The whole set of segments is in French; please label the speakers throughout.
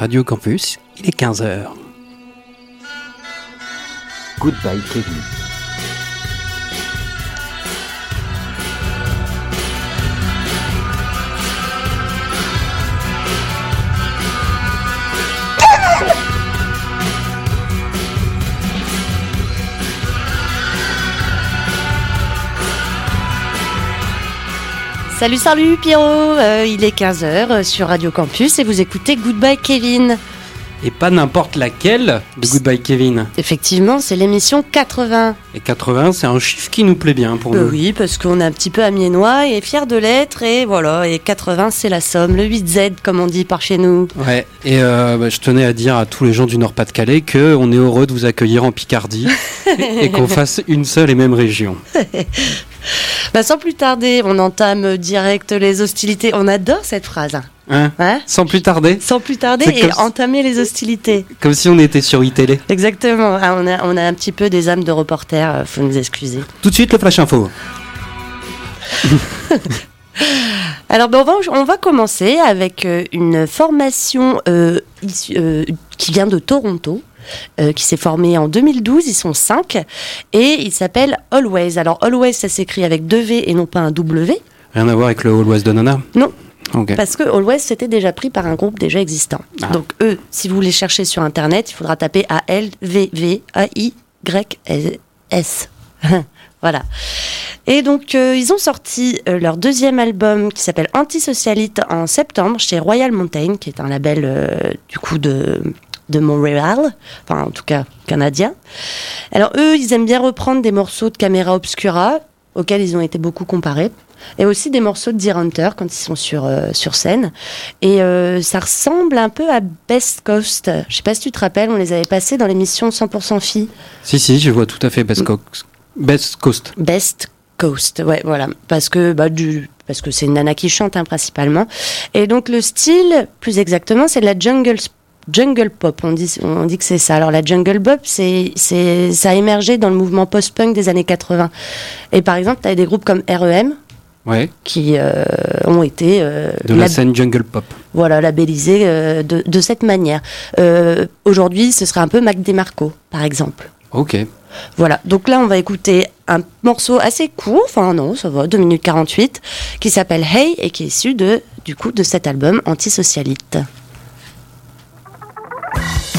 Speaker 1: Radio Campus, il est 15h.
Speaker 2: Goodbye Kevin.
Speaker 3: Salut, salut Pierrot, euh, il est 15h sur Radio Campus et vous écoutez Goodbye Kevin.
Speaker 1: Et pas n'importe laquelle de Goodbye Kevin.
Speaker 3: Effectivement, c'est l'émission 80.
Speaker 1: Et 80, c'est un chiffre qui nous plaît bien pour
Speaker 3: Euh,
Speaker 1: nous.
Speaker 3: oui, parce qu'on est un petit peu amiénois et fiers de l'être et voilà, et 80 c'est la somme, le 8Z comme on dit par chez nous.
Speaker 1: Ouais, et euh, bah, je tenais à dire à tous les gens du Nord-Pas-de-Calais que on est heureux de vous accueillir en Picardie et, et qu'on fasse une seule et même région.
Speaker 3: Bah, sans plus tarder, on entame direct les hostilités. On adore cette phrase. hein.
Speaker 1: Hein Sans plus tarder,
Speaker 3: sans plus tarder et entamer les hostilités.
Speaker 1: comme si on était sur iTélé.
Speaker 3: Exactement. Ah, on, a, on a un petit peu des âmes de reporter, euh, faut nous excuser.
Speaker 1: Tout de suite, le flash info.
Speaker 3: Alors, ben, on, va, on va commencer avec euh, une formation euh, issue- euh, qui vient de Toronto. Euh, qui s'est formée en 2012, ils sont cinq et il s'appelle Always. Alors Always ça s'écrit avec deux V et non pas un W
Speaker 1: Rien à voir avec le West de Nana?
Speaker 3: Non. Parce que Always c'était déjà pris par un groupe déjà existant.
Speaker 1: Ah.
Speaker 3: Donc eux, si vous les cherchez sur internet, il faudra taper A L V V A I Y S. Voilà. Et donc, euh, ils ont sorti euh, leur deuxième album qui s'appelle Antisocialite en septembre chez Royal Mountain, qui est un label euh, du coup de, de Montréal, enfin en tout cas canadien. Alors, eux, ils aiment bien reprendre des morceaux de Camera Obscura, auxquels ils ont été beaucoup comparés, et aussi des morceaux de Deer Hunter quand ils sont sur, euh, sur scène. Et euh, ça ressemble un peu à Best Coast. Je sais pas si tu te rappelles, on les avait passés dans l'émission 100% filles.
Speaker 1: Si, si, je vois tout à fait Best Coast. Best Coast.
Speaker 3: Best Coast, ouais, voilà, parce que bah, du, parce que c'est une nana qui chante hein, principalement. Et donc le style, plus exactement, c'est de la jungle jungle pop. On dit, on dit que c'est ça. Alors la jungle pop, c'est, c'est, ça a émergé dans le mouvement post-punk des années 80. Et par exemple, tu as des groupes comme REM
Speaker 1: Ouais,
Speaker 3: qui euh, ont été euh,
Speaker 1: de la
Speaker 3: lab-
Speaker 1: scène Jungle Pop.
Speaker 3: voilà, labellisés euh, de, de cette manière. Aujourd'hui, ce serait un peu Mac DeMarco, par exemple.
Speaker 1: Ok.
Speaker 3: Voilà, donc là on va écouter un morceau assez court, enfin non, ça va, 2 minutes 48, qui s'appelle Hey et qui est issu de, du coup, de cet album Antisocialite.
Speaker 4: Hey,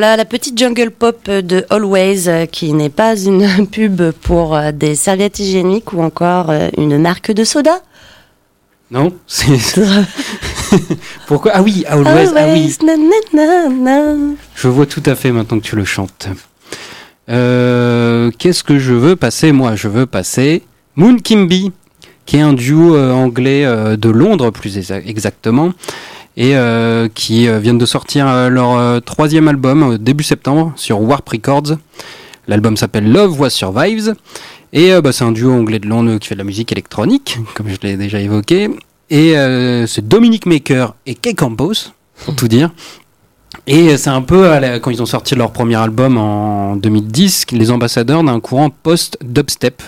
Speaker 3: Voilà la petite jungle pop de Always, euh, qui n'est pas une pub pour euh, des serviettes hygiéniques ou encore euh, une marque de soda.
Speaker 1: Non c'est... Pourquoi? Ah oui, Always, ah oui.
Speaker 3: na, na, na, na.
Speaker 1: Je vois tout à fait maintenant que tu le chantes. Euh, Qu'est-ce que je veux passer Moi, je veux passer Moon Kimby, qui est un duo euh, anglais euh, de Londres, plus exa- exactement, et euh, qui euh, viennent de sortir euh, leur troisième album début septembre sur Warp Records. L'album s'appelle Love What Survives. Et bah, c'est un duo anglais de Londres qui fait de la musique électronique, comme je l'ai déjà évoqué. Et c'est Dominic Maker et Kay Campos, pour tout dire. Et c'est un peu quand ils ont sorti leur premier album en 2010, les ambassadeurs d'un courant post-dubstep,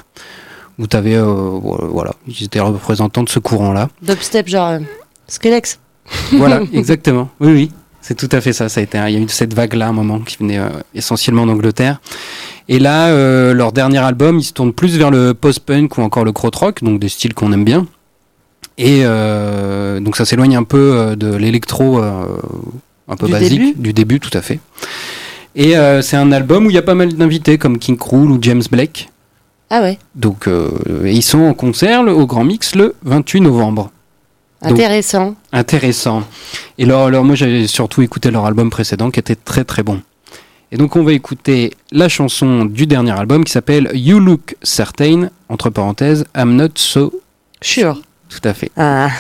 Speaker 1: où tu avais, voilà, ils étaient représentants de ce courant-là.
Speaker 3: Dubstep, genre euh, Skrillex.
Speaker 1: Voilà, exactement. Oui, oui, c'est tout à fait ça. ça a été, il y a eu cette vague-là à un moment qui venait euh, essentiellement d'Angleterre. Et là, euh, leur dernier album, ils se tournent plus vers le post-punk ou encore le krautrock, donc des styles qu'on aime bien. Et euh, donc ça s'éloigne un peu de l'électro un peu
Speaker 3: Du
Speaker 1: basique,
Speaker 3: début
Speaker 1: du début, tout à fait. Et c'est un album où il y a pas mal d'invités comme King Krul ou James Blake.
Speaker 3: Ah ouais,
Speaker 1: Donc ils sont en concert le- au Grand Mix le 28 novembre Donc-
Speaker 3: intéressant.
Speaker 1: intéressant. Et alors, alors moi j'avais surtout écouté leur album précédent qui était très très bon. Et donc on va écouter la chanson du dernier album qui s'appelle You Look Certain, entre parenthèses, I'm Not So,
Speaker 3: Sure.
Speaker 1: tout à fait.
Speaker 3: Ah.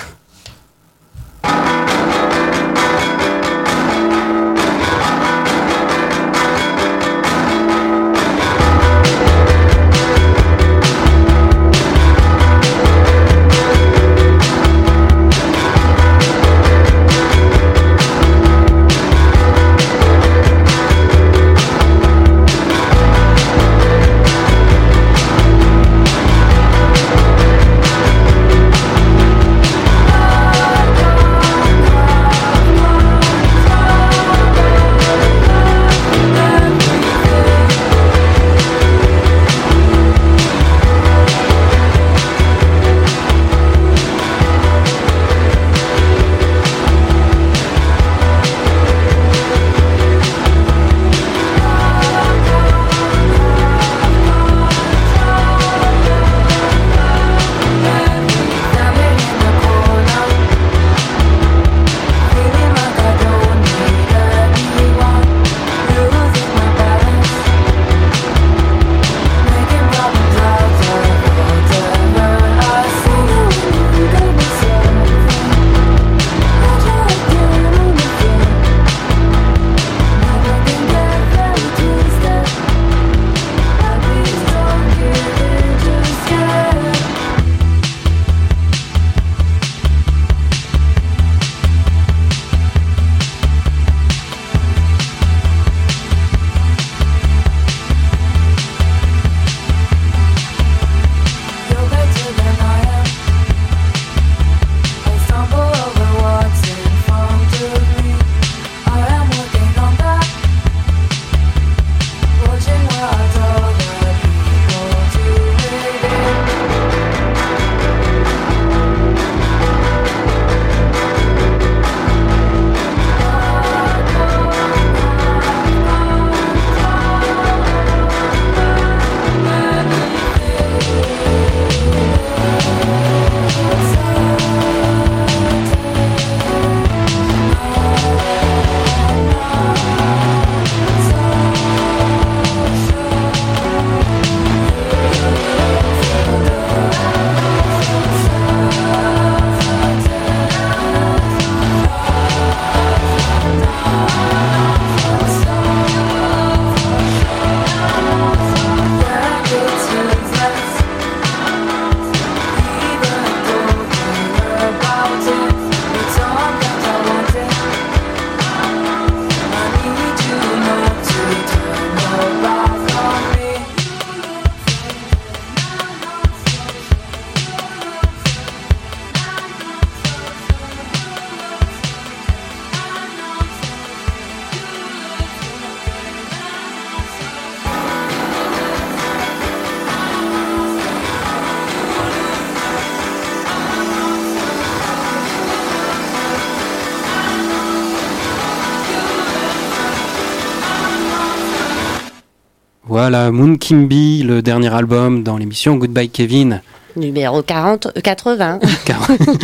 Speaker 1: Moon Kimby, le dernier album dans l'émission Goodbye Kevin.
Speaker 3: Numéro 40, euh, 80,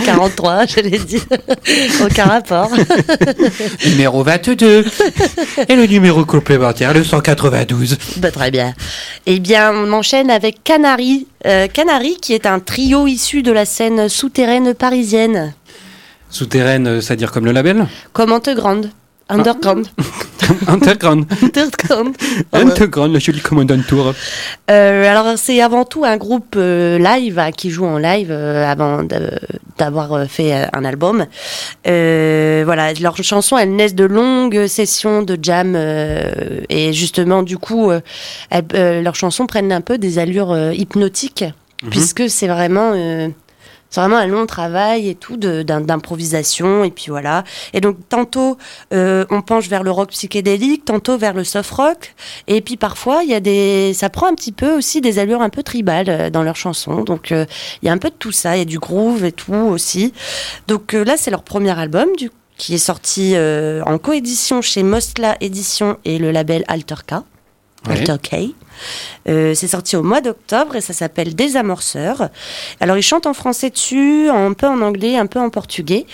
Speaker 3: 43, je l'ai dit. Aucun rapport.
Speaker 1: numéro 22. Et le numéro complémentaire, le 192.
Speaker 3: Bah, très bien. Eh bien, on enchaîne avec Canary. Euh, Canary, qui est un trio issu de la scène souterraine parisienne.
Speaker 1: Souterraine, euh, c'est-à-dire comme le label?
Speaker 3: Comme Underground. Underground.
Speaker 1: Underground.
Speaker 3: Underground.
Speaker 1: Underground, le joli commandant tour.
Speaker 3: Euh, alors c'est avant tout un groupe euh, live hein, qui joue en live euh, avant d'avoir euh, fait un album. Euh, voilà, leurs chansons elles naissent de longues sessions de jam euh, et justement du coup elles- leurs chansons prennent un peu des allures hypnotiques
Speaker 1: Mhm.
Speaker 3: puisque c'est vraiment euh, c'est vraiment un long travail et tout d'improvisation et puis voilà. Et donc tantôt euh, on penche vers le rock psychédélique tantôt vers le soft rock. Et puis parfois il y a des ça prend un petit peu aussi des allures un peu tribales euh, dans leurs chansons. Donc euh, il y a un peu de tout ça. Il y a du groove et tout aussi. Donc euh, là c'est leur premier album du qui est sorti en coédition chez Mostla Édition et le label Alterka
Speaker 1: Ouais.
Speaker 3: Alter K. Euh, c'est sorti au mois d'octobre et ça s'appelle Désamorceur. Alors ils chantent en français dessus, un peu en anglais, un peu en portugais.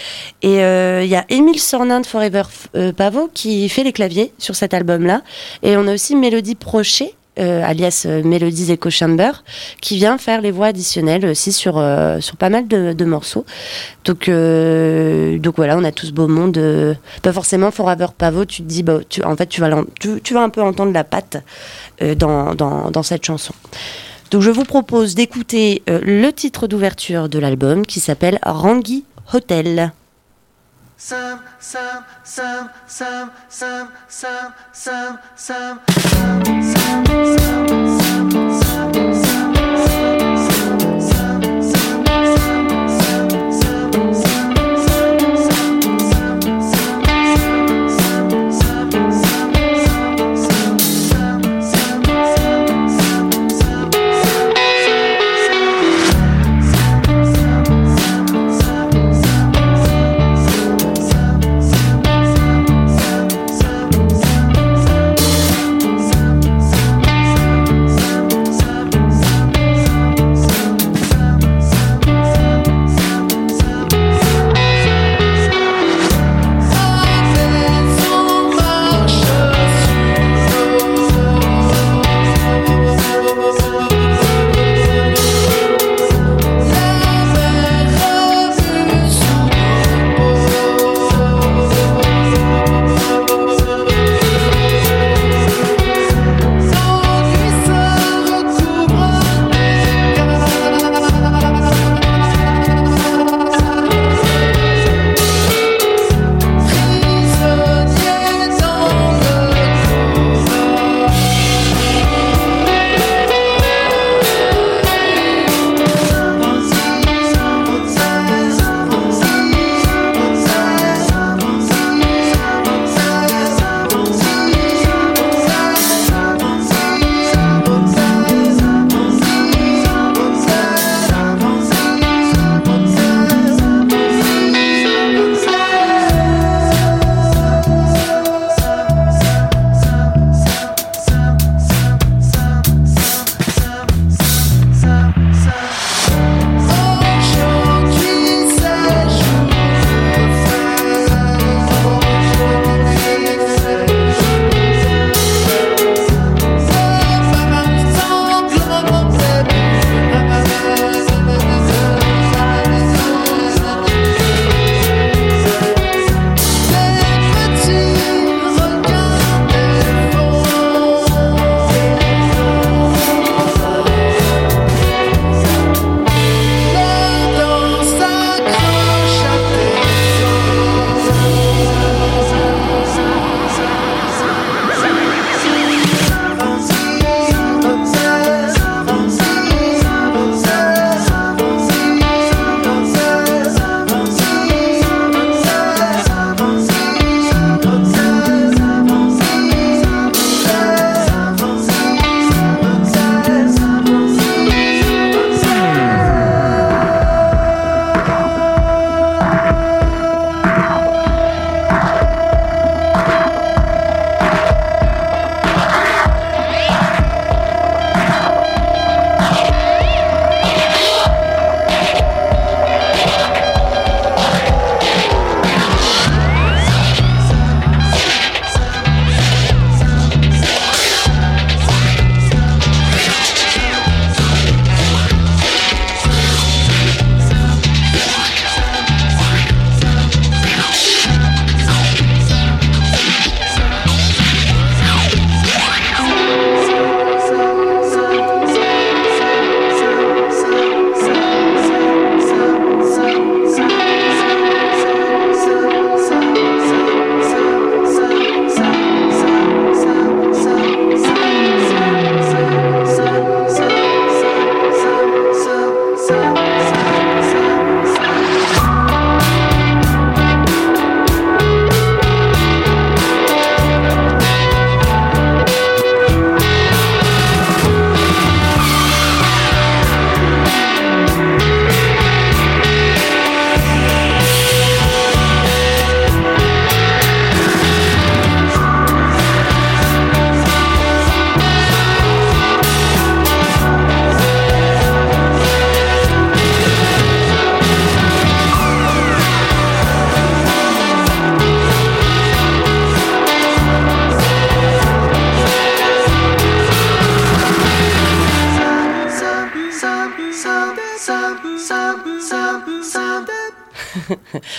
Speaker 3: Et euh, il y a Émile Sornin de Forever euh, Pavo qui fait les claviers sur cet album-là. Et on a aussi Mélodie Prochet. Euh, alias euh, Mélodies Echo Chamber, qui vient faire les voix additionnelles aussi sur, euh, sur pas mal de, morceaux. Donc, donc voilà, on a tout ce beau monde. pas forcément Forever Pavo, tu te dis, bah, tu, en fait, tu vas, tu, vas un peu entendre la patte dans, dans, dans cette chanson. Donc je vous propose d'écouter le titre d'ouverture de l'album qui s'appelle Rangi Hotel.
Speaker 4: some, some, some, some, some, some, some, some, some, some, some, some, some, some, some, some.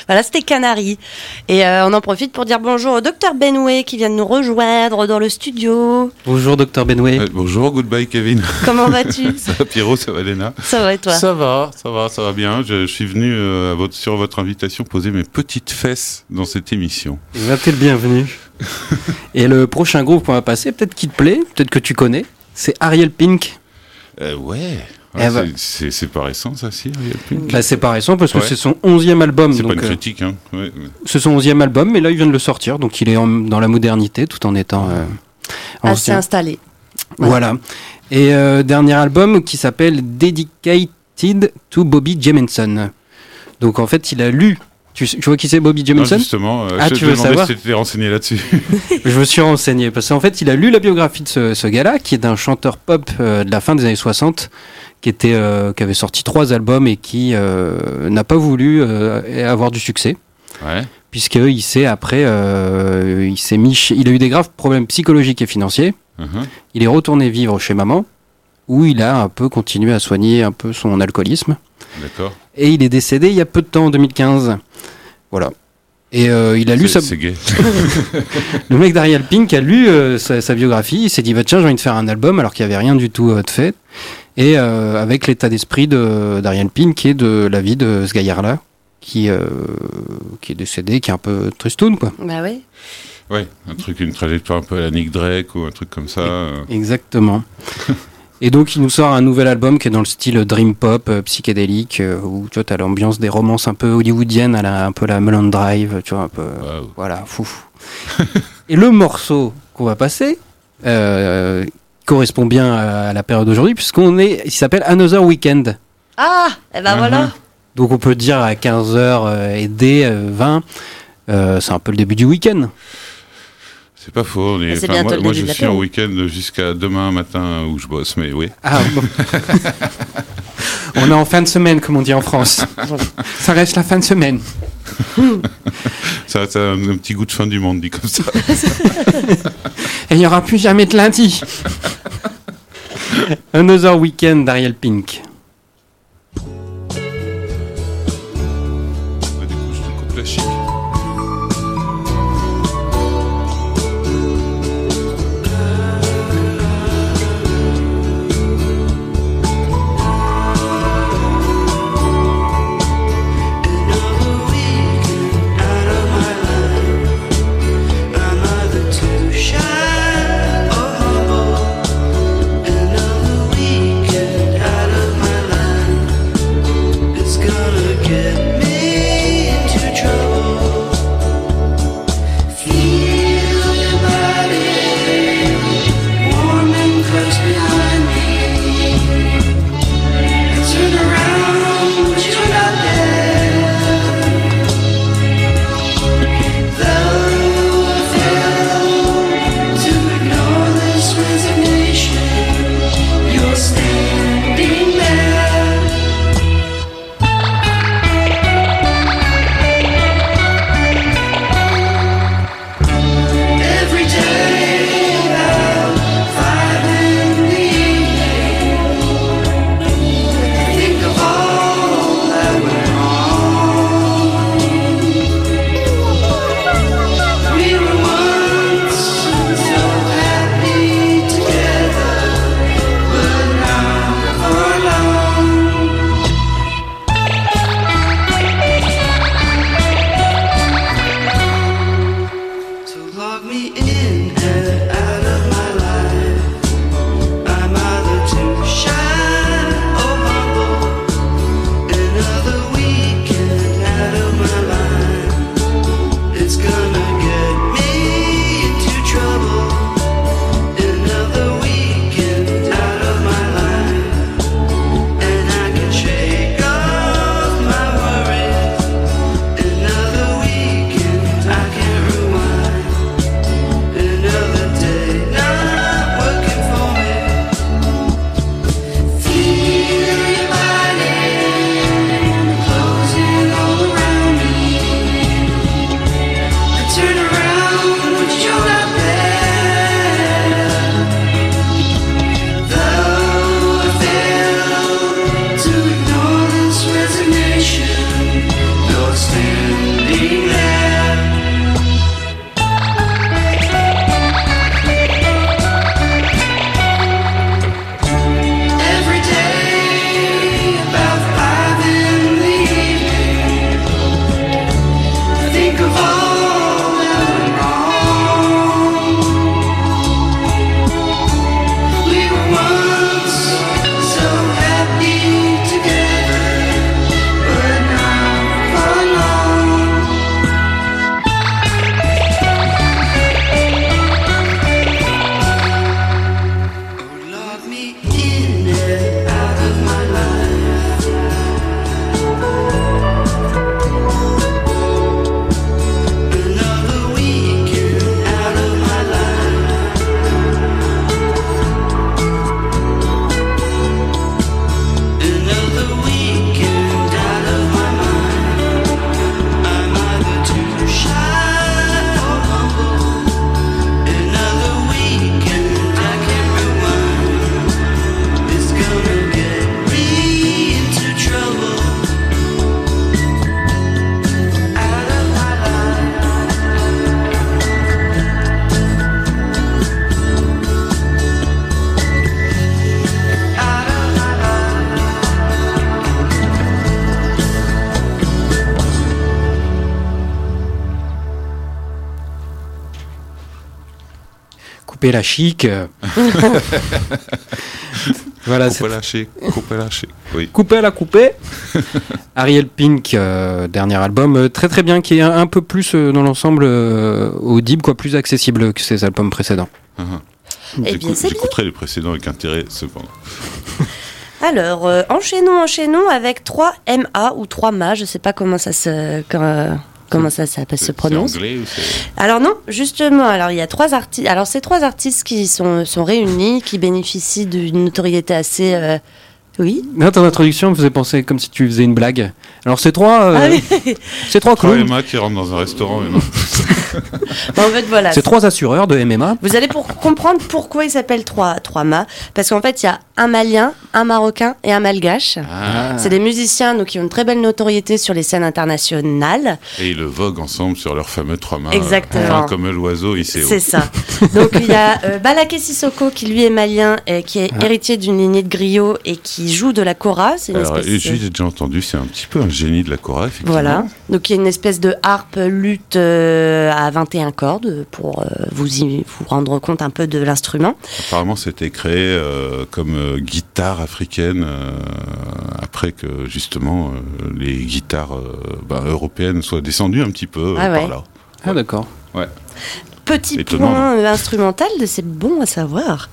Speaker 3: Voilà, c'était Canary. Et euh, on en profite pour dire bonjour au docteur Benway qui vient de nous rejoindre dans le studio.
Speaker 1: Bonjour docteur Benway.
Speaker 5: Euh, bonjour, goodbye Kevin.
Speaker 3: Comment vas-tu?
Speaker 5: Ça va Pierrot, ça va Léna?
Speaker 3: Ça va et toi?
Speaker 5: Ça va, ça va, ça va bien. Je, je suis venu euh, à votre, sur votre invitation poser mes petites fesses dans cette émission.
Speaker 1: Ben, T'es le bienvenu. Et le prochain groupe qu'on va passer, peut-être qu'il te plaît, peut-être que tu connais, c'est Ariel Pink.
Speaker 5: Euh, ouais.
Speaker 1: Eh
Speaker 5: Ouais,
Speaker 1: ben.
Speaker 5: c'est- pas récent ça, si
Speaker 1: Bah, c'est pas récent parce que
Speaker 5: Ouais.
Speaker 1: c'est son onzième album.
Speaker 5: C'est pas une
Speaker 1: euh,
Speaker 5: critique, hein. Ouais,
Speaker 1: c'est son onzième album, mais là il vient de le sortir, donc il est en- dans la modernité tout en étant euh,
Speaker 3: Assez
Speaker 1: ancien.
Speaker 3: installé.
Speaker 1: Voilà. Et euh, dernier album qui s'appelle Dedicated to Bobby Jemenson. Donc en fait, il a lu. Tu, tu vois qui c'est Bobby Jemenson
Speaker 5: justement, euh,
Speaker 1: Ah,
Speaker 5: je
Speaker 1: tu
Speaker 5: te
Speaker 1: veux savoir
Speaker 5: si tu étais renseigné là-dessus.
Speaker 1: Je me suis renseigné parce qu'en fait, il a lu la biographie de ce, ce gars-là, qui est un chanteur pop euh, de la fin des années 60, qui était, euh, qui avait sorti trois albums et qui euh, n'a pas voulu avoir du succès,
Speaker 5: ouais.
Speaker 1: puisqu'il s'est après, il s'est mis, il a eu des graves problèmes psychologiques et financiers.
Speaker 5: Mhm.
Speaker 1: Il est retourné vivre chez maman, où il a un peu continué à soigner un peu son alcoolisme.
Speaker 5: D'accord.
Speaker 1: Et il est décédé il y a peu de temps, en 2015. Voilà. Et euh, il a lu sa...
Speaker 5: c'est gay.
Speaker 1: Le mec d'Ariel Pink a lu euh, sa, sa biographie, il s'est dit bah, tiens j'ai envie de faire un album alors qu'il n'y avait rien du tout euh, de fait. Et euh, avec l'état d'esprit de- d'Ariel Pink et de la vie de ce gaillard-là, qui, euh, qui est décédé, qui est un peu tristoun quoi.
Speaker 3: Bah oui.
Speaker 5: Ouais, un truc, une trajectoire un peu à la Nick Drake ou un truc comme ça.
Speaker 1: Exactement. Et donc il nous sort un nouvel album qui est dans le style dream pop, euh, psychédélique, euh, où tu vois, as l'ambiance des romances un peu hollywoodiennes, à la, un peu la Mulholland Drive, tu vois, un peu... Voilà, fou. Et le morceau qu'on va passer euh, correspond bien à la période d'aujourd'hui, puisqu'on est, il s'appelle Another Weekend.
Speaker 3: Ah Et ben
Speaker 5: Mhm.
Speaker 3: voilà.
Speaker 1: Donc on peut dire à 15h et D, euh, 20, euh, c'est un peu le début du week-end.
Speaker 5: C'est pas faux.
Speaker 3: Ah,
Speaker 5: enfin, moi, je suis en week-end jusqu'à demain matin où je bosse, mais oui.
Speaker 1: Ah, bon. on est en fin de semaine, comme on dit en France. Ça reste la fin de semaine.
Speaker 5: Ça, ça a un, un petit goût de fin du monde, dit comme ça.
Speaker 1: Et il n'y aura plus jamais de lundi. Another Weekend d'Ariel Pink.
Speaker 5: du coup, je te coupe la chic.
Speaker 1: Couper la chic. voilà, c'est
Speaker 5: Coupe lâché, coupe lâché. Oui.
Speaker 1: Coupé à la coupée. Ariel Pink, euh, dernier album, euh, très très bien, qui est un, un peu plus euh, dans l'ensemble euh, audible, quoi, plus accessible que ses albums précédents.
Speaker 5: Ah, ah.
Speaker 3: Eh.
Speaker 5: J'écouterai les précédents avec intérêt, cependant.
Speaker 3: Alors, euh, enchaînons, enchaînons avec 3 MA ou 3 MA, je sais pas comment ça se, comment ça, ça se prononce.
Speaker 5: anglais ou c'est.
Speaker 3: Alors non, justement, alors il y a trois artistes. Alors ces trois artistes qui sont, sont réunis, qui bénéficient d'une notoriété assez. euh, Oui.
Speaker 1: Là, ton introduction me faisait penser comme si tu faisais une blague. Alors, ces trois, euh,
Speaker 3: Ah oui.
Speaker 1: ces trois clowns,
Speaker 5: Emma qui rentrent dans un restaurant. non.
Speaker 3: Bon, en fait, voilà.
Speaker 1: ces trois assureurs de MMA.
Speaker 3: Vous allez pour comprendre pourquoi ils s'appellent trois, trois mâts. Parce qu'en fait, il y a un malien, un marocain et un malgache.
Speaker 5: Ah.
Speaker 3: C'est des musiciens donc, qui ont une très belle notoriété sur les scènes internationales.
Speaker 5: Et ils le voguent ensemble sur leur fameux trois mains.
Speaker 3: Exactement.
Speaker 5: Enfin, comme l'oiseau, il sait
Speaker 3: C'est ça. Donc il y a euh, Balaké Sissoko qui lui est malien, et qui est
Speaker 1: Ah.
Speaker 3: héritier d'une lignée de griot et qui joue de la kora. C'est une
Speaker 5: Alors,
Speaker 3: espèce
Speaker 5: et j'ai déjà entendu, c'est un petit peu un génie de la chora, effectivement.
Speaker 3: Voilà. Donc il y a une espèce de harpe lutte euh, à 21 cordes pour euh, vous y, vous rendre compte un peu de l'instrument.
Speaker 5: Apparemment, c'était créé euh, comme euh, guitare africaine euh, après que justement euh, les guitares euh, bah, européennes soient descendues un petit peu euh,
Speaker 3: Ah ouais.
Speaker 5: par là.
Speaker 1: Ah, d'accord.
Speaker 3: Petit
Speaker 5: Étonnant,
Speaker 3: point instrumental, c'est bon à savoir.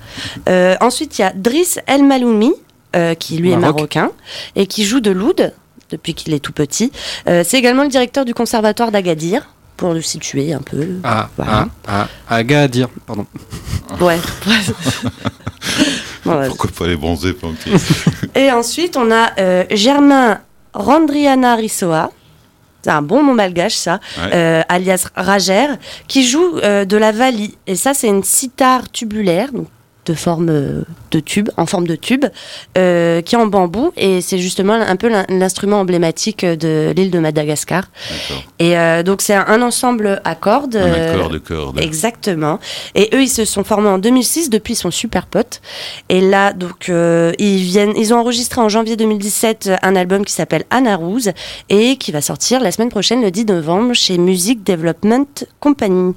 Speaker 3: Euh, ensuite, il y a Driss El Maloumi, euh, qui lui est
Speaker 1: Maroc.
Speaker 3: marocain et qui joue de l'oud depuis qu'il est tout petit. Euh, c'est également le directeur du conservatoire d'Agadir, pour le situer un peu.
Speaker 1: Ah,
Speaker 3: Voilà.
Speaker 1: ah, ah, Agadir, pardon.
Speaker 3: Ouais. Ouais.
Speaker 5: Pourquoi pas les bronzer pendant qu'ils-
Speaker 3: Et ensuite, on a euh, Germain Randriana Rissoa. C'est un bon nom malgache, ça,
Speaker 5: Ouais.
Speaker 3: euh, alias Rager, qui joue euh, de la vali. Et ça, c'est une sitar tubulaire, donc de forme euh, de tube, en forme de tube, euh, qui est en bambou. Et c'est justement un peu l'in- l'instrument emblématique de l'île de Madagascar. Et euh, donc, c'est un, ensemble à cordes.
Speaker 5: Un accord de cordes.
Speaker 3: Exactement. Et eux, ils se sont formés en 2006. Depuis, ils sont super potes. Et là, donc, euh, ils viennent, ils ont enregistré en janvier 2017 un album qui s'appelle Anna Rose et qui va sortir la semaine prochaine, le 10 novembre, chez Music Development Company.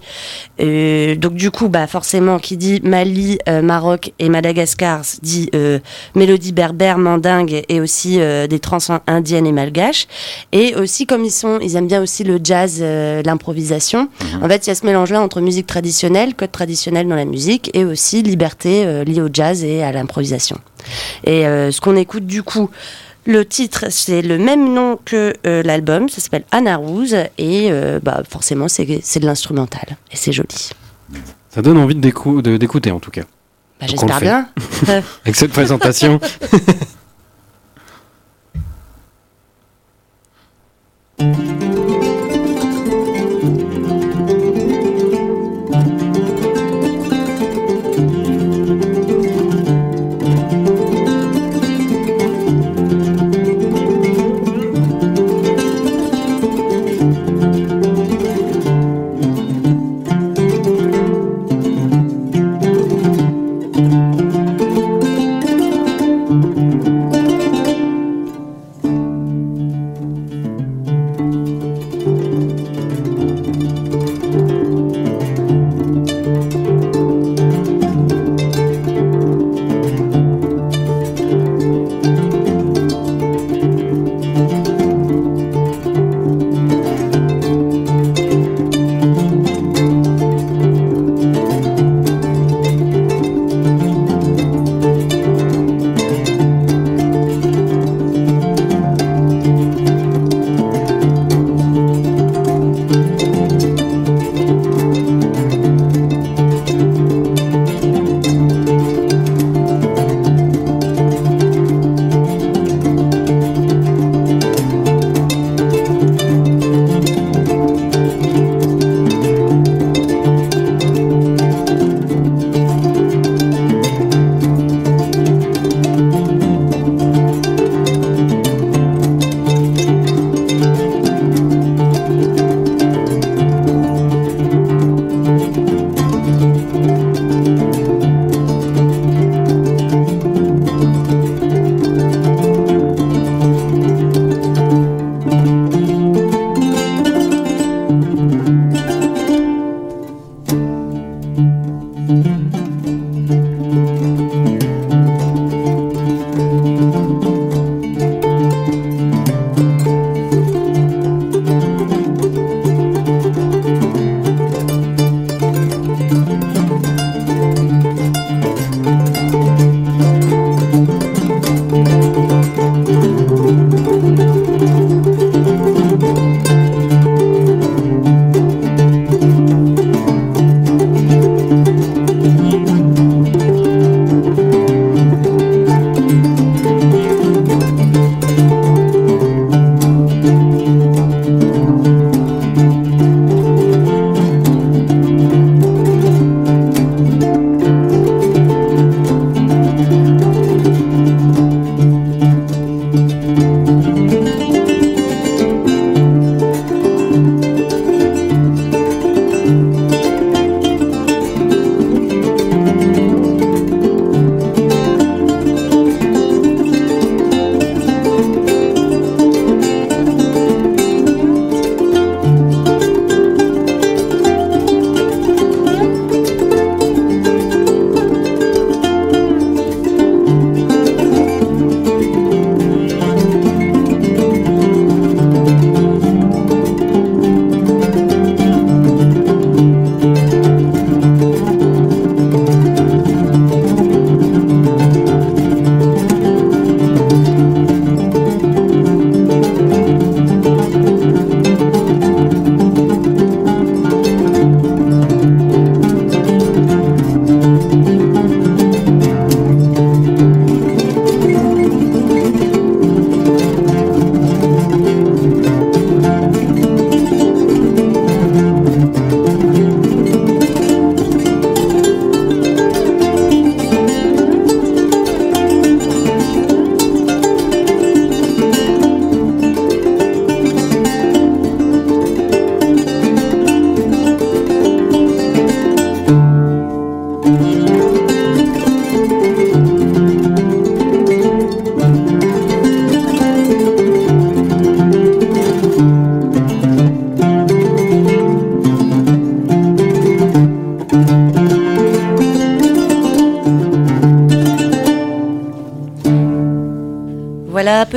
Speaker 3: Donc, du coup, bah, forcément, qui dit Mali, euh, Maroc et Madagascar dit euh, mélodie berbère, mandingue et aussi euh, des trans indiennes et malgaches. Et aussi, comme ils sont, ils aiment bien aussi le jazz, euh, l'improvisation. En fait, il y a ce mélange-là entre musique traditionnelle, code traditionnel dans la musique, et aussi liberté liée au jazz et à l'improvisation. Et ce qu'on écoute du coup, le titre, c'est le même nom que euh, l'album, ça s'appelle Anna Rose, et euh, bah, forcément, c'est de l'instrumental, et c'est joli.
Speaker 1: Ça donne envie d'écouter, en tout cas.
Speaker 3: Bah, j'espère bien.
Speaker 1: Avec cette présentation.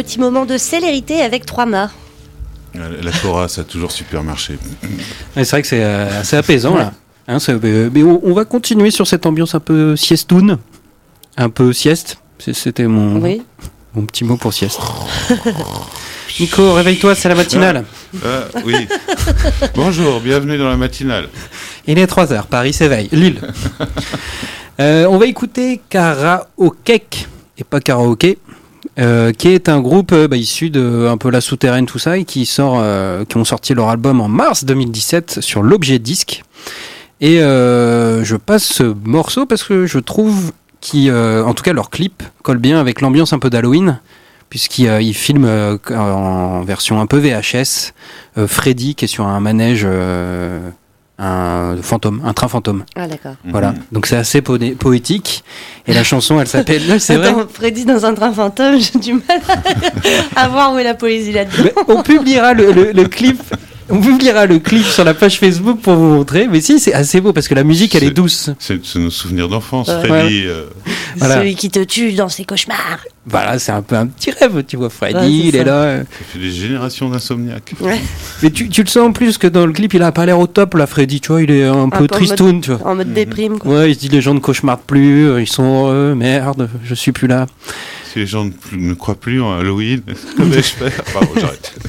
Speaker 3: petit moment de célérité avec trois mâts.
Speaker 5: Euh, La Cora, ça a toujours super marché.
Speaker 1: Ouais, c'est vrai que c'est euh, assez apaisant là. Hein, c'est- euh, mais on, on va continuer sur cette ambiance un peu siestoune, un peu sieste. C'est- C'était mon,
Speaker 3: Oui.
Speaker 1: mon petit mot pour sieste. Nico, réveille-toi, c'est la matinale.
Speaker 5: Ah, oui. Bonjour, bienvenue dans la matinale.
Speaker 1: Il est 3h, Paris s'éveille. Lille. Euh, on va écouter Karaokek, et pas Karaoke, euh, qui est un groupe euh, bah, issu de un peu la souterraine, tout ça, et qui, sort, euh, qui ont sorti leur album en mars 2017 sur l'objet disque. Et je passe ce morceau parce que je trouve qui, en tout cas, leur clip colle bien avec l'ambiance un peu d'Halloween, puisqu'ils euh, ils filment euh, en version un peu VHS Freddy qui est sur un manège, un fantôme, un train fantôme.
Speaker 3: Ah d'accord.
Speaker 1: Voilà,
Speaker 5: Mhm.
Speaker 1: donc c'est assez po- poétique. Et la chanson, elle s'appelle. Non, C'est vrai.
Speaker 3: Freddy dans un train fantôme, j'ai du mal à, voir où est la poésie là-dedans.
Speaker 1: On publiera le, le- le clip. On publiera le clip sur la page Facebook pour vous montrer. Mais si, c'est assez beau parce que la musique, elle est douce.
Speaker 5: C'est nos souvenirs d'enfance,
Speaker 3: Ouais.
Speaker 5: Freddy. euh,
Speaker 1: Voilà.
Speaker 3: Celui qui te tue dans ses cauchemars.
Speaker 1: Voilà, c'est un peu un petit rêve, tu vois. Freddy,
Speaker 3: Ouais,
Speaker 1: il est là. euh.
Speaker 5: ça fait des générations d'insomniaques.
Speaker 3: Ouais.
Speaker 1: Mais tu, tu le sens en plus que dans le clip, il a pas l'air au top, là, Freddy. Tu vois, il est un peu
Speaker 3: peu
Speaker 1: tristoun, tu vois.
Speaker 3: En mode
Speaker 5: Mhm.
Speaker 3: déprime, quoi.
Speaker 1: Ouais, il se dit les gens ne cauchemardent plus, euh, ils sont heureux, merde, je suis plus là.
Speaker 5: Si les gens ne, plus- ne croient plus en Halloween, que vais-je faire Pardon, j'arrête.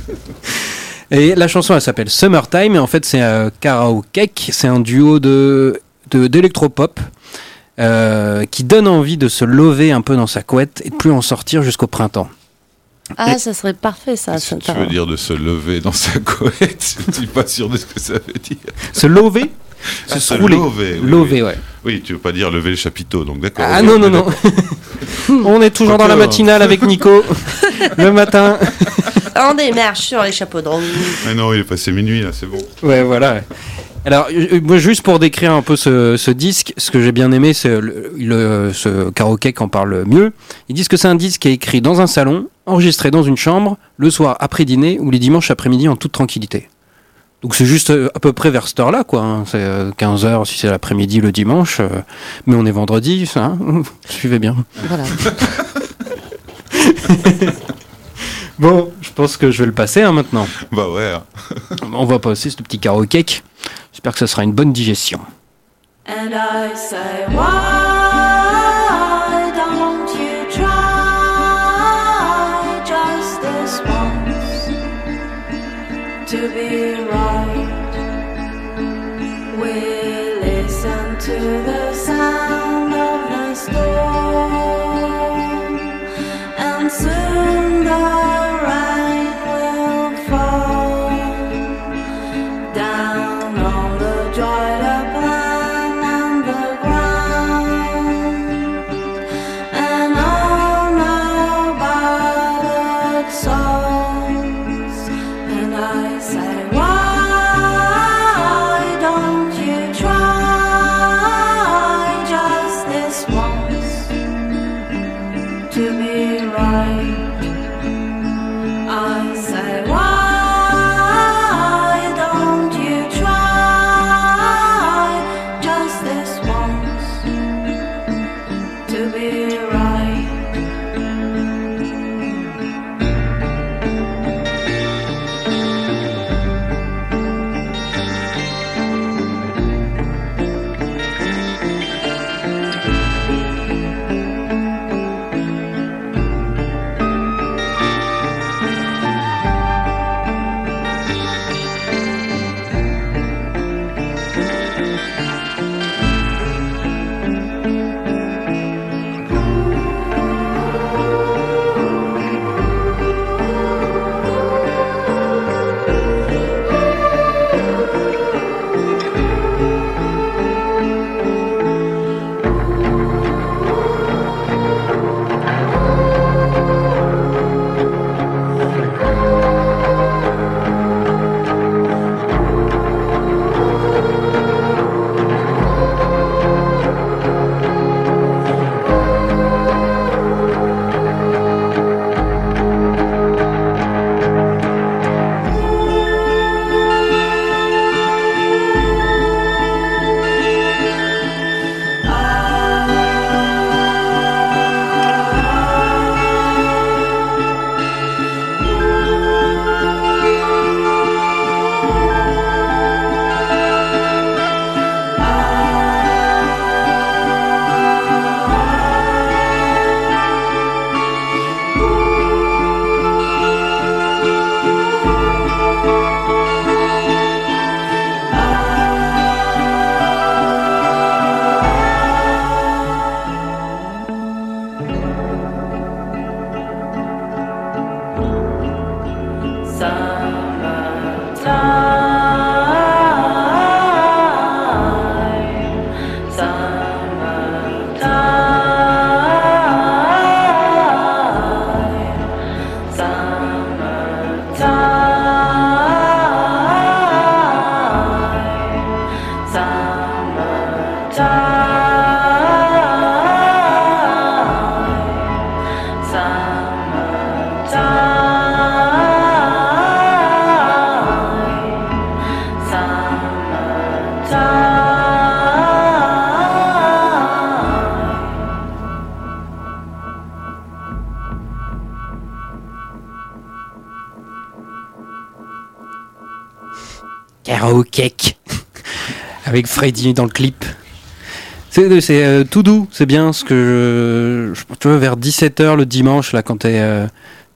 Speaker 1: Et la chanson, elle s'appelle Summertime, et en fait, c'est euh, Karaokek, c'est un duo de de- d'électropop euh, qui donne envie de se lever un peu dans sa couette et de plus en sortir jusqu'au printemps.
Speaker 3: Ah, ça serait parfait, ça.
Speaker 5: Qu'est-ce
Speaker 3: ça
Speaker 5: que tu veux dire de se lever dans sa couette? Je suis pas sûr de ce que ça veut dire.
Speaker 1: Se lever?
Speaker 5: Ah,
Speaker 1: Se
Speaker 5: se
Speaker 1: rouler.
Speaker 5: lever, oui,
Speaker 1: Lever, ouais.
Speaker 5: Oui. Oui, tu veux pas dire lever le chapiteau, donc d'accord.
Speaker 1: Ah
Speaker 5: oui,
Speaker 1: non,
Speaker 5: on
Speaker 1: non, non. On est toujours dans la
Speaker 5: Quoique,
Speaker 1: matinale avec Nico, le matin.
Speaker 3: On démarche sur les chapeaux de roue.
Speaker 5: Mais non, il est passé minuit, là, c'est bon.
Speaker 1: Ouais, voilà. Alors, euh, moi, juste pour décrire un peu ce, ce disque, ce que j'ai bien aimé, c'est le, le- ce karaoké qui en parle mieux. Ils disent que c'est un disque qui est écrit dans un salon, enregistré dans une chambre, le soir après dîner ou les dimanches après-midi en toute tranquillité. Donc c'est juste euh, à peu près vers cette heure-là, quoi. hein. C'est 15h si c'est l'après-midi le dimanche, euh, mais on est vendredi, ça, hein suivez bien.
Speaker 3: Voilà.
Speaker 1: Bon, je pense que je vais le passer hein, maintenant.
Speaker 5: Bah ouais. hein.
Speaker 1: On va passer ce petit karaoké. J'espère que ça sera une bonne digestion.
Speaker 6: And I say, why
Speaker 1: karaoke avec Freddy dans le clip. C'est c'est, euh, tout doux, c'est bien ce que je, je- tu vois vers 17h le dimanche là quand t'es euh,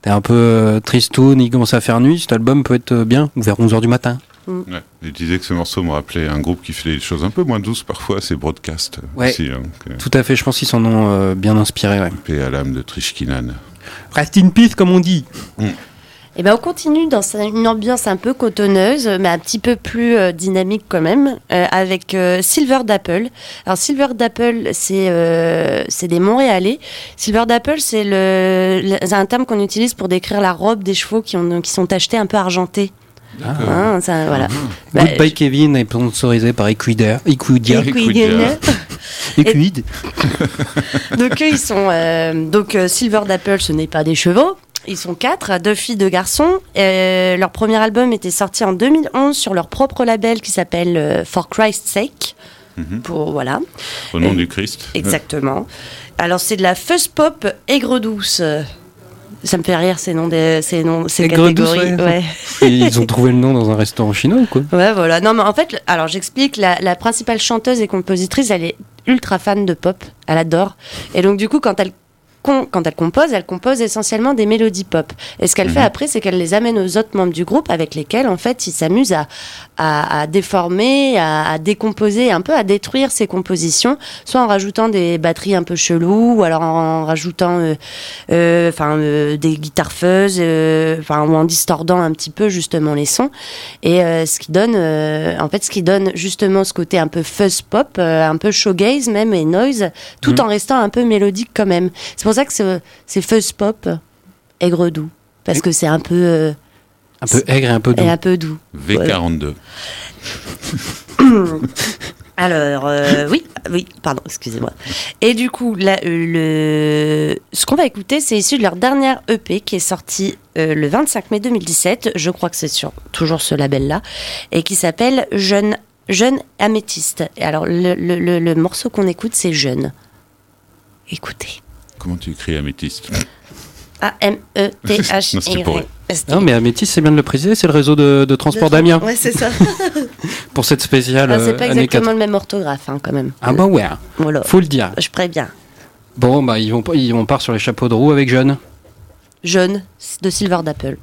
Speaker 1: t'es un peu euh, tristoun, il commence à faire nuit, cet album peut être euh, bien ou vers 11h du matin.
Speaker 5: Ouais. Je disais que ce morceau me rappelait un groupe qui fait des choses un peu moins douces parfois, c'est Broadcast.
Speaker 1: Ouais.
Speaker 5: Aussi, hein, que-
Speaker 1: Tout à fait, je pense qu'ils s'en ont euh, bien inspiré. Ouais.
Speaker 5: paix à l'âme de Trishkinan.
Speaker 1: Rest in peace comme on dit.
Speaker 3: Et ben on continue dans une ambiance un peu cotonneuse, mais un petit peu plus euh, dynamique quand même, euh, avec euh, Silver d'Apple. Alors Silver d'Apple, c'est euh, c'est des Montréalais. Silver d'Apple, c'est le, le- c'est un terme qu'on utilise pour décrire la robe des chevaux qui ont qui sont achetés un peu argentés.
Speaker 5: D'accord.
Speaker 3: Hein, ça, voilà. Bah,
Speaker 1: Goodbye Kevin est sponsorisé par Equidia. Equidia.
Speaker 5: Equidia.
Speaker 1: Equid.
Speaker 3: Donc eux, ils sont euh, donc euh, Silver d'Apple, ce n'est pas des chevaux. Ils sont quatre, deux filles, deux garçons. Euh, leur premier album était sorti en 2011 sur leur propre label qui s'appelle euh, For Christ's Sake.
Speaker 5: Mhm.
Speaker 3: Pour voilà,
Speaker 5: Au nom du Christ.
Speaker 3: exactement. Alors c'est de la fuzz pop aigre douce. Ça me fait rire ces noms des ces noms ces
Speaker 1: Aigre douce,
Speaker 3: catégories.
Speaker 1: ouais.
Speaker 3: ouais.
Speaker 1: Ils ont trouvé le nom dans un restaurant chinois ou quoi?
Speaker 3: Ouais, voilà. Non, mais en fait, alors j'explique, la, la principale chanteuse et compositrice, elle est ultra fan de pop, elle adore. Et donc, du coup, quand elle, quand elle compose, elle compose essentiellement des mélodies pop. Et ce qu'elle fait
Speaker 5: Mhm.
Speaker 3: après, c'est qu'elle les amène aux autres membres du groupe avec lesquels, en fait, ils s'amusent à, à, à déformer, à, à décomposer, un peu à détruire ces compositions, soit en rajoutant des batteries un peu cheloues, ou alors en rajoutant euh, euh, euh, des guitares fuzz, euh, enfin, ou en distordant un petit peu justement les sons. Et ce qui donne, en fait, ce qui donne justement ce côté un peu fuzz pop, un peu shoegaze même et noise, tout
Speaker 1: Mhm.
Speaker 3: en restant un peu mélodique quand même. C'est pour ça que c'est fuzz pop aigre doux, parce que c'est un peu euh,
Speaker 1: Un peu aigre et un peu doux.
Speaker 3: et un peu doux.
Speaker 5: V42.
Speaker 3: Alors, euh, oui, oui, pardon, excusez-moi. Et du coup, là, euh, le... ce qu'on va écouter, c'est issu de leur dernière EP qui est sortie euh, le 25 mai 2017. Je crois que c'est sur toujours ce label-là. Et qui s'appelle Jeune, Jeune Améthyste. Et alors, le, le- le- le morceau qu'on écoute, c'est Jeune. Écoutez.
Speaker 5: Comment tu écris améthyste
Speaker 3: E A-M-E-T-H-Y.
Speaker 5: Non.
Speaker 1: Non, mais Amétis, c'est bien de le préciser, c'est le réseau de, de transport d'Amiens
Speaker 3: Ouais, c'est ça.
Speaker 1: pour cette spéciale
Speaker 3: Ah, c'est
Speaker 1: euh,
Speaker 3: pas
Speaker 1: année
Speaker 3: exactement
Speaker 1: 4.
Speaker 3: le même orthographe, hein, quand même.
Speaker 1: Ah bah ouais,
Speaker 3: Voilà.
Speaker 1: faut le dire.
Speaker 3: Je préviens.
Speaker 1: Bon, bah ils vont, pas- ils vont part sur les chapeaux de roue avec Jeune.
Speaker 3: Jeune de Silver d'Apple.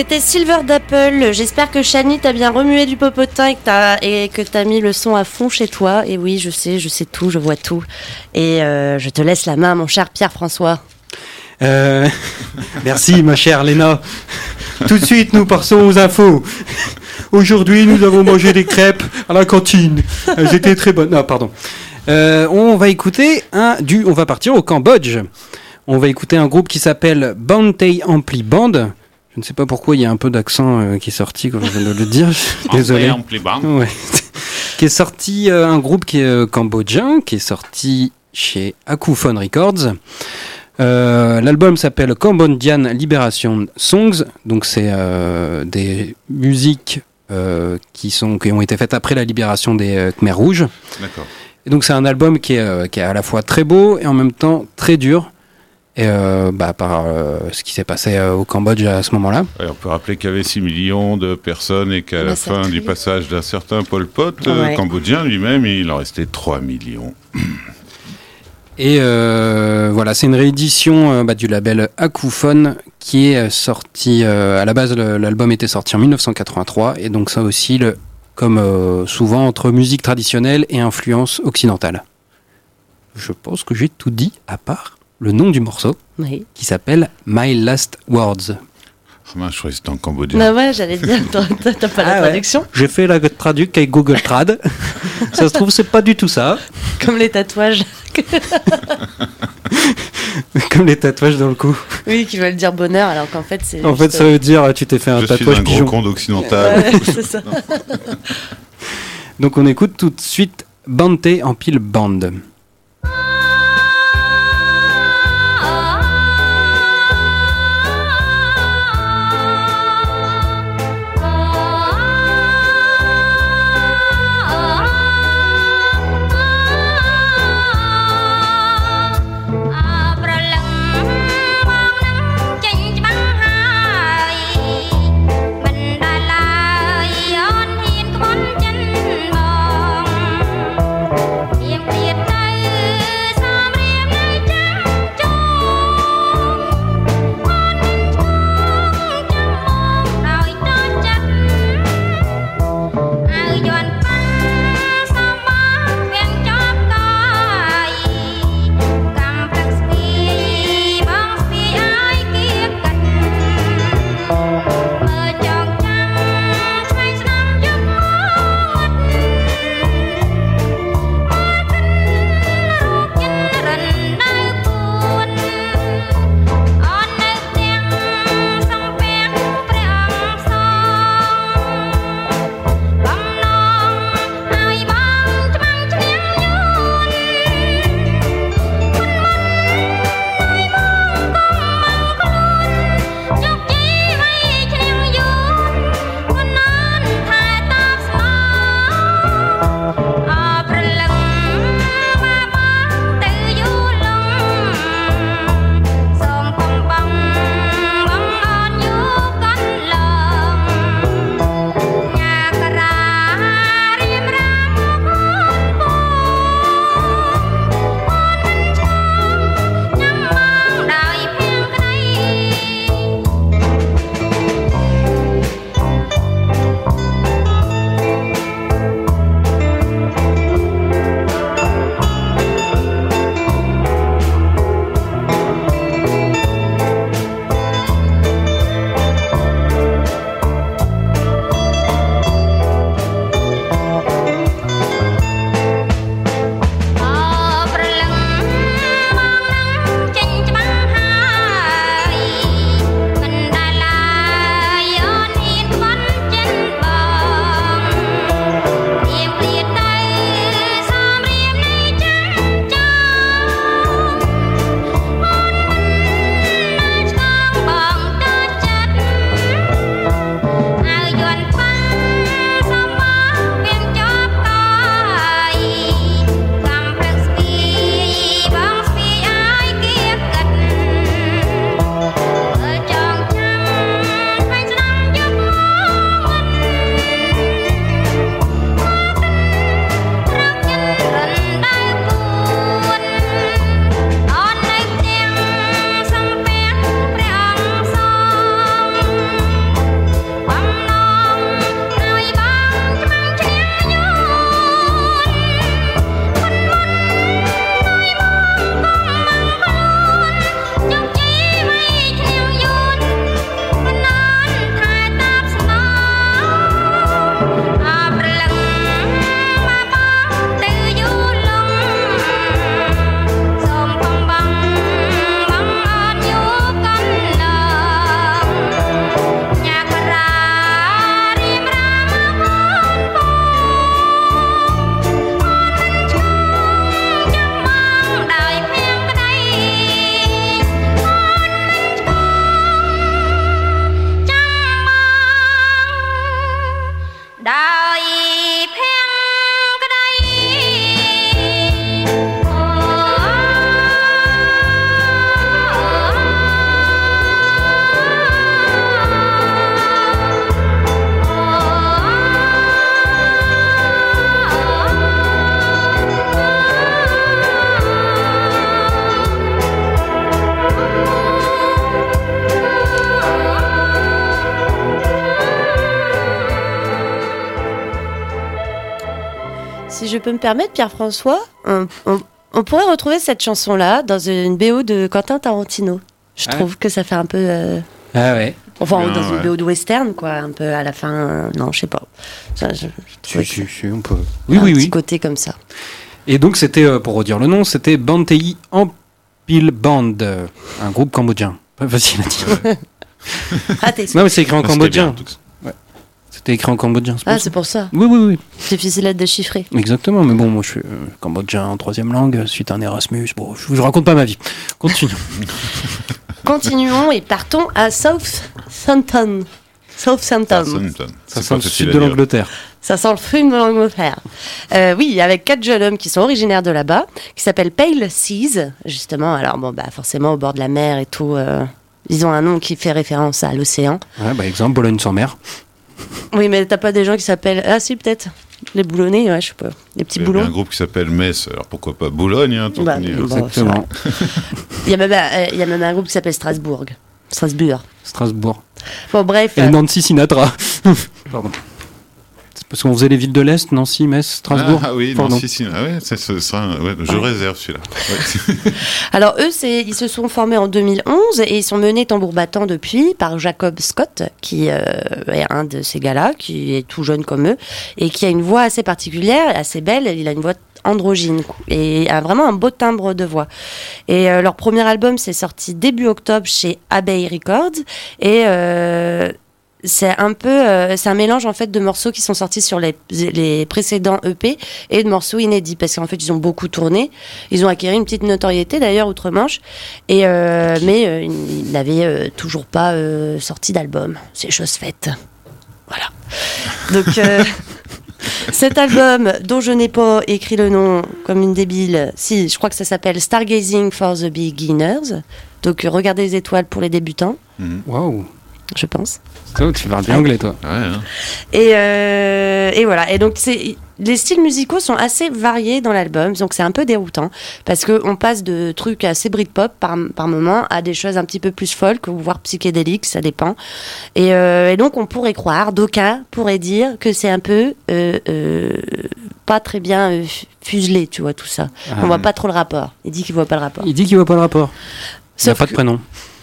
Speaker 3: C'était Silver d'Apple. J'espère que Shani t'a bien remué du popotin et que t'as mis le son à fond chez toi. Et oui, je sais, je sais tout, je vois tout. Et euh, je te laisse la main, mon cher Pierre-François.
Speaker 1: Euh, merci, ma chère Léna. Tout de suite, nous passons aux infos. Aujourd'hui, nous avons mangé des crêpes à la cantine. Elles étaient très bonnes. Non, pardon. Euh, on va écouter un du. On va partir au Cambodge. On va écouter un groupe qui s'appelle Bantay Ampli Band. Je ne sais pas pourquoi il y a un peu d'accent euh, qui est sorti, comme je viens de le dire. Désolé. Ouais. qui est sorti euh, un groupe qui est euh, cambodgien, qui est sorti chez Akufon Records. L'album s'appelle Cambodian Liberation Songs, donc c'est des musiques qui sont qui ont été faites après la libération des Khmers rouges.
Speaker 5: D'accord.
Speaker 1: Et donc c'est un album qui est, qui est à la fois très beau et en même temps très dur. Et euh, bah, par euh, ce qui s'est passé euh, au Cambodge à ce moment-là.
Speaker 5: On peut rappeler qu'il y avait 6 millions de personnes et qu'à la fin du passage d'un certain Pol Pot, euh,
Speaker 3: Ouais.
Speaker 5: cambodgien lui-même, il en restait 3 millions.
Speaker 1: Et euh, voilà, c'est une réédition euh, bah, du label Akufon qui est sorti. euh, à la base, l'album était sorti en 1983, et donc ça aussi, le, comme euh, souvent entre musique traditionnelle et influence occidentale. Je pense que j'ai tout dit, à part le nom du morceau,
Speaker 3: Oui.
Speaker 1: qui s'appelle My Last Words.
Speaker 5: Ah mince, je croyais que c'était en cambodgien.
Speaker 3: Bah ouais, j'allais dire, t'as pas la
Speaker 1: Ah ouais.
Speaker 3: traduction
Speaker 1: J'ai fait la traduc avec Google Trad. ça se trouve, c'est pas du tout ça,
Speaker 3: Comme les tatouages.
Speaker 1: comme les tatouages dans le cou.
Speaker 3: Oui, qui veulent dire bonheur, alors qu'en fait, c'est.
Speaker 1: En fait, ça veut dire tu t'es fait un
Speaker 5: je suis
Speaker 1: tatouage
Speaker 5: un gros
Speaker 1: pigeon.
Speaker 5: con occidental.
Speaker 3: Ouais, c'est ça.
Speaker 1: Donc on écoute tout de suite Banté en pile bande.
Speaker 3: Peux me permettre, Pierre-François, on, on- on pourrait retrouver cette chanson-là dans une BO de Quentin Tarantino. Je
Speaker 1: Ah.
Speaker 3: trouve que ça fait un peu. euh,
Speaker 1: Ah ouais.
Speaker 3: Enfin, dans une. BO de western, quoi, un peu à la fin. euh, non, je sais pas. Ça, je, je
Speaker 1: Si,
Speaker 3: trouvais
Speaker 1: si,
Speaker 3: que-
Speaker 1: si, on peut. Oui,
Speaker 3: un
Speaker 1: oui,
Speaker 3: petit
Speaker 1: oui.
Speaker 3: côté comme ça.
Speaker 1: Et donc, c'était, euh, pour redire le nom, c'était Bantei Ampil Band, euh, un groupe cambodgien. Pas facile à dire.
Speaker 3: Ah,
Speaker 1: non, mais c'est écrit en cambodgien.
Speaker 5: bien, en tout cas.
Speaker 1: C'était écrit en cambodgien. c'est pour
Speaker 3: Ah,
Speaker 1: ça.
Speaker 3: c'est pour ça.
Speaker 1: Oui, oui, oui.
Speaker 3: C'est difficile à déchiffrer.
Speaker 1: Exactement, mais bon, moi je suis euh, cambodgien en troisième langue, suite à un Erasmus. Bon, je, je raconte pas ma vie. Continue.
Speaker 3: Continuons et partons à Southampton. Southampton.
Speaker 5: Southampton.
Speaker 1: Ça sent le sud de l'Angleterre.
Speaker 3: Ça sent le film de l'Angleterre. Euh, oui, avec quatre jeunes hommes qui sont originaires de là-bas, qui s'appellent Pale Seas, justement. Alors, bon, bah, forcément, au bord de la mer et tout. euh, ils ont un nom qui fait référence à l'océan.
Speaker 1: Ouais, bah, exemple, Bologne sur mer.
Speaker 3: Oui, mais t'as pas des gens qui s'appellent. Ah, si, peut-être. Les boulonnais, ouais, je sais pas. Les petits
Speaker 5: Il y avait un
Speaker 3: boulons.
Speaker 5: groupe qui s'appelle Metz, alors pourquoi pas Boulogne, hein, tant
Speaker 3: Bah,
Speaker 5: y
Speaker 3: bon.
Speaker 1: Exactement.
Speaker 3: Il y, a même, un- euh, il y a même un groupe qui s'appelle Strasbourg. Strasbourg.
Speaker 1: Strasbourg.
Speaker 3: Bon, bref.
Speaker 1: Et
Speaker 3: euh,
Speaker 1: Nancy Sinatra. Pardon. Parce qu'on faisait les villes de l'Est, Nancy, Metz, Strasbourg.
Speaker 5: Ah, ah oui,
Speaker 1: Pardon.
Speaker 5: non, si, ah ouais, ça, ce sera ouais, je réserve celui-là. Ouais.
Speaker 3: Alors eux, ils se sont formés en 2011 et ils sont menés tambour battant depuis par Jacob Scott, qui euh, est un de ces gars-là, qui est tout jeune comme eux et qui a une voix assez particulière, assez belle. Il a une voix androgyne et a vraiment un beau timbre de voix. Et euh, leur premier album s'est sorti début octobre chez Abbey Records et euh, c'est un peu, euh, c'est un mélange en fait de morceaux qui sont sortis sur les, les précédents EP et de morceaux inédits parce qu'en fait ils ont beaucoup tourné. Ils ont acquis une petite notoriété d'ailleurs outre-Manche, et euh, mais euh, ils n'avaient euh, toujours pas euh, sorti d'album. C'est chose faite. Voilà. Donc euh, cet album dont je n'ai pas écrit le nom comme une débile, si je crois que ça s'appelle Stargazing for the Beginners. Donc regardez les étoiles pour les débutants,
Speaker 1: Waouh.
Speaker 3: Je pense.
Speaker 1: Toi, Tu parles bien anglais, toi.
Speaker 5: Ouais, hein.
Speaker 3: Et, euh, et voilà. Et donc, c'est, les styles musicaux sont assez variés dans l'album, donc c'est un peu déroutant parce que on passe de trucs assez Britpop par, par moment à des choses un petit peu plus folk ou voire psychédéliques, ça dépend. Et, euh, et donc, on pourrait croire, d'aucuns pourraient dire que c'est un peu euh, euh, pas très bien euh, fuselé, tu vois, tout ça. On voit pas trop le rapport. Il dit qu'il voit pas le rapport.
Speaker 1: Il dit qu'il voit pas le rapport. Il n'y a pas de
Speaker 3: que-
Speaker 1: prénom.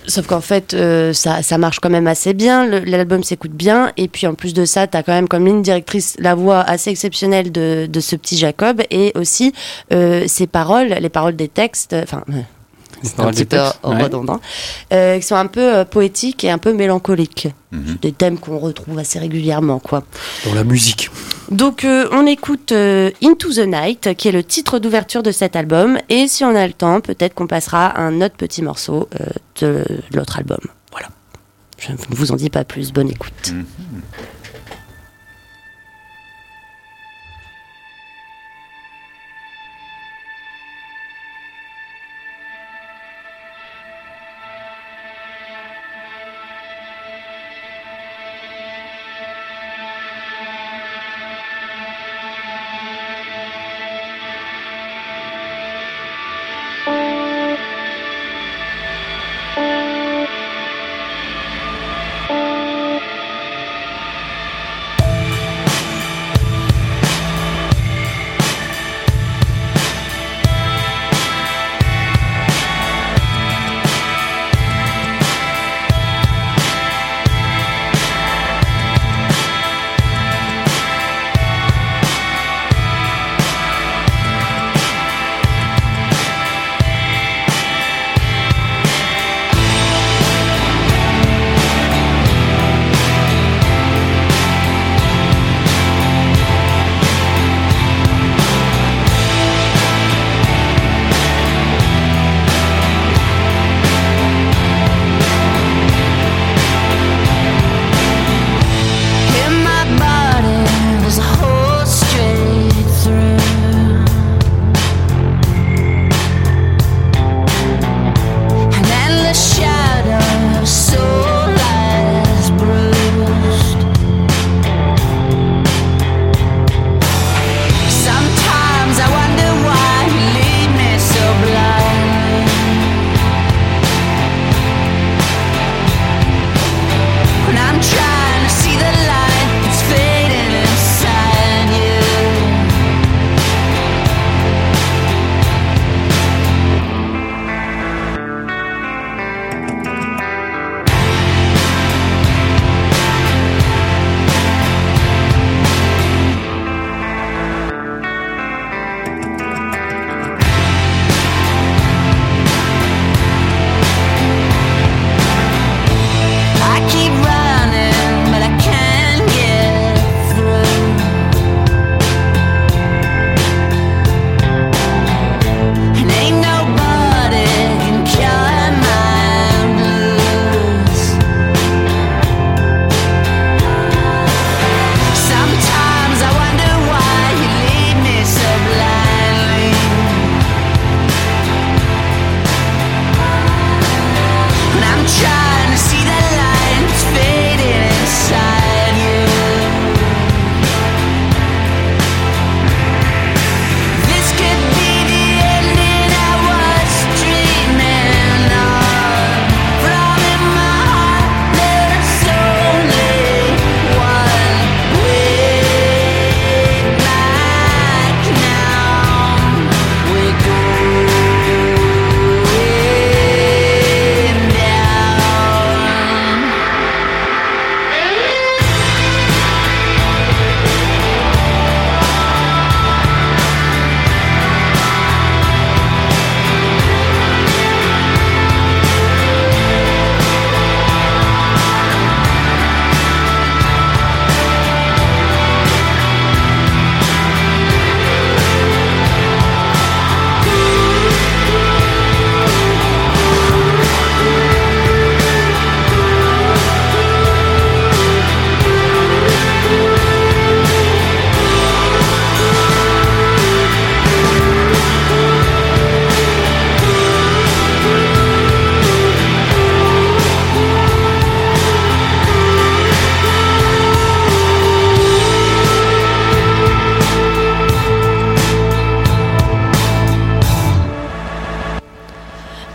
Speaker 3: Sauf qu'en fait, euh, ça, ça marche quand même assez bien. L'album s'écoute bien. Et puis en plus de ça, tu as quand même comme ligne directrice la voix assez exceptionnelle de, de ce petit Jacob. Et aussi euh, ses paroles, les paroles des textes. Enfin, c'est un petit peu
Speaker 1: ouais.
Speaker 3: redondant. euh, qui sont un peu euh, poétiques et un peu mélancoliques.
Speaker 5: Mhm.
Speaker 3: Des thèmes qu'on retrouve assez régulièrement, quoi.
Speaker 1: Dans la musique.
Speaker 3: Donc euh, on écoute euh, Into the Night, qui est le titre d'ouverture de cet album, et si on a le temps, peut-être qu'on passera un autre petit morceau euh, de l'autre album. Voilà. Je ne vous en dis pas plus, bonne écoute.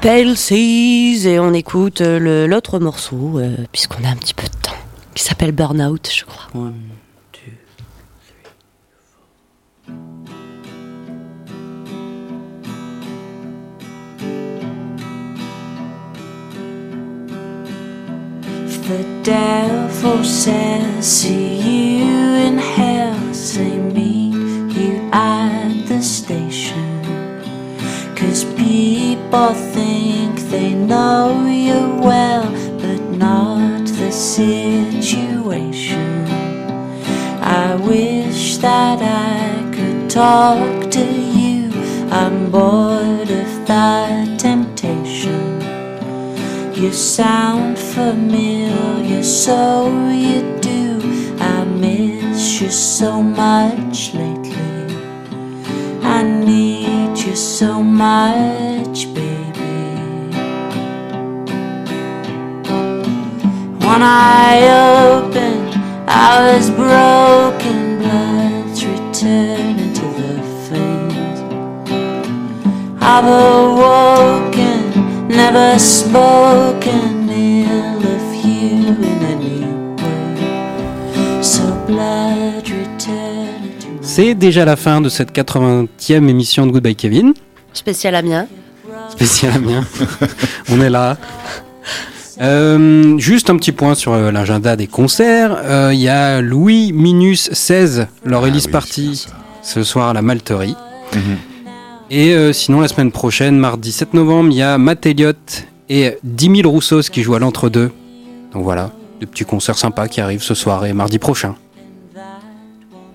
Speaker 3: Et on écoute euh, l'autre morceau, euh, puisqu'on a un petit peu de temps, qui s'appelle Burnout, je crois.
Speaker 6: Situation. I wish that I could talk to you. I'm bored of that temptation. You sound familiar, so you do. I miss you so much lately. I need you so much, One eye open, I was broken, blood's returning to the veins. I've awoken, never spoken ill of you in any way. So blood returning to my
Speaker 1: C'est déjà la fin de cette 80e émission de Goodbye Kevin.
Speaker 3: Spécial Amiens.
Speaker 1: Spécial Amiens. On est là. Euh, juste un petit point sur euh, l'agenda des concerts. Euh, Il y a Louis Minus 16, leur
Speaker 5: Ah
Speaker 1: release
Speaker 5: oui,
Speaker 1: party ce soir à la Malterie.
Speaker 5: Mhm.
Speaker 1: Et euh, sinon, la semaine prochaine, mardi 7 novembre, il y a Matt Elliott et 10 000 Roussos qui jouent à l'entre-deux. Donc voilà, de petits concerts sympas qui arrivent ce soir et mardi prochain.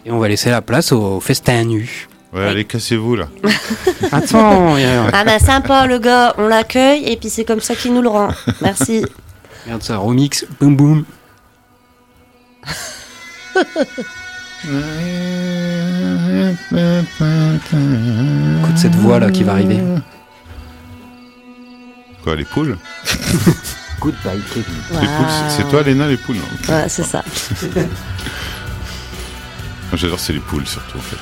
Speaker 1: Et on va laisser la place au festin nu.
Speaker 5: Ouais, allez, cassez-vous là.
Speaker 1: Attends, il y a-
Speaker 3: Ah bah sympa le gars, on l'accueille et puis c'est comme ça qu'il nous le rend. Merci.
Speaker 1: regarde ça, remix, boum boum. Écoute cette voix là qui va arriver.
Speaker 5: Quoi, les poules?
Speaker 2: Goodbye Kevin.
Speaker 5: Les poules, c'est- c'est toi, Léna, les poules non?
Speaker 3: Ouais, c'est ça.
Speaker 5: Moi, J'adore, c'est les poules surtout en fait.